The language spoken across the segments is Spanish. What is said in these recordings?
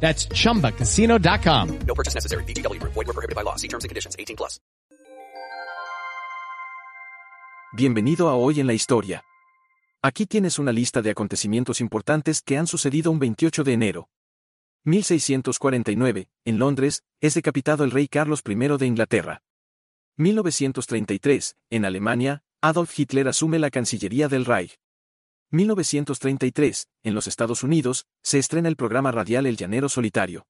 That's chumbacasino.com. No purchase necessary. VGW Group. Void were prohibited by law. See terms and conditions. 18 plus. Bienvenido a Hoy en la Historia. Aquí tienes una lista de acontecimientos importantes que han sucedido un 28 de enero. 1649, en Londres, es decapitado el rey Carlos I de Inglaterra. 1933, en Alemania, Adolf Hitler asume la Cancillería del Reich. 1933, en los Estados Unidos, se estrena el programa radial El Llanero Solitario.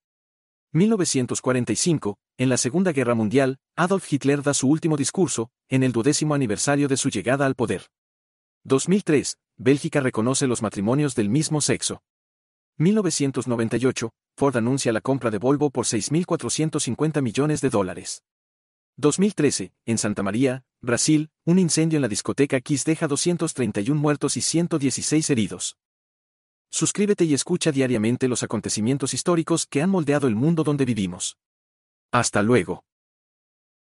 1945, en la Segunda Guerra Mundial, Adolf Hitler da su último discurso, en el duodécimo aniversario de su llegada al poder. 2003, Bélgica reconoce los matrimonios del mismo sexo. 1998, Ford anuncia la compra de Volvo por 6.450 millones de dólares. 2013, en Santa María, Brasil, un incendio en la discoteca Kiss deja 231 muertos y 116 heridos. Suscríbete y escucha diariamente los acontecimientos históricos que han moldeado el mundo donde vivimos. Hasta luego.